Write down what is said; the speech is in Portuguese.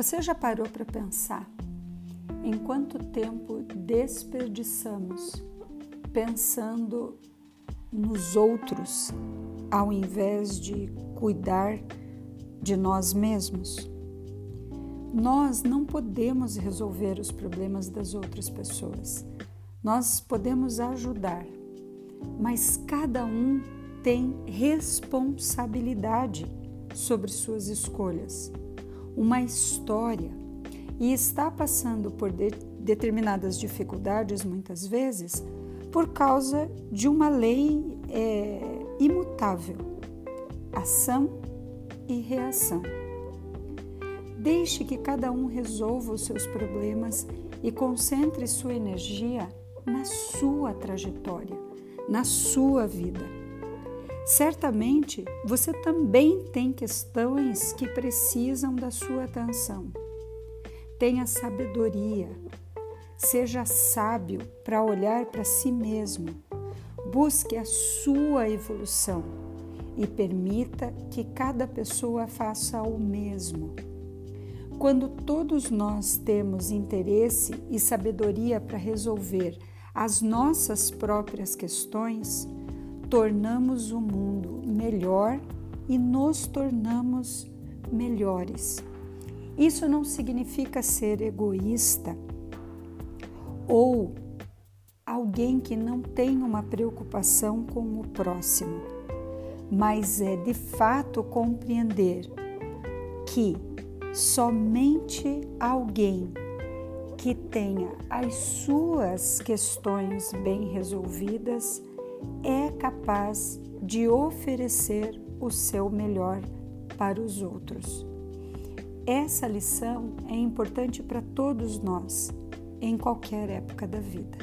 Você já parou para pensar em quanto tempo desperdiçamos pensando nos outros ao invés de cuidar de nós mesmos? Nós não podemos resolver os problemas das outras pessoas. Nós podemos ajudar, mas cada um tem responsabilidade sobre suas escolhas, uma história e está passando por de determinadas dificuldades muitas vezes por causa de uma lei é, imutável: ação e reação. Deixe que cada um resolva os seus problemas e concentre sua energia na sua trajetória, na sua vida. Certamente você também tem questões que precisam da sua atenção. Tenha sabedoria, seja sábio para olhar para si mesmo, busque a sua evolução e permita que cada pessoa faça o mesmo. Quando todos nós temos interesse e sabedoria para resolver as nossas próprias questões, tornamos o mundo melhor e nos tornamos melhores. Isso não significa ser egoísta ou alguém que não tem uma preocupação com o próximo, mas é de fato compreender que somente alguém que tenha as suas questões bem resolvidas é capaz de oferecer o seu melhor para os outros. Essa lição é importante para todos nós, em qualquer época da vida.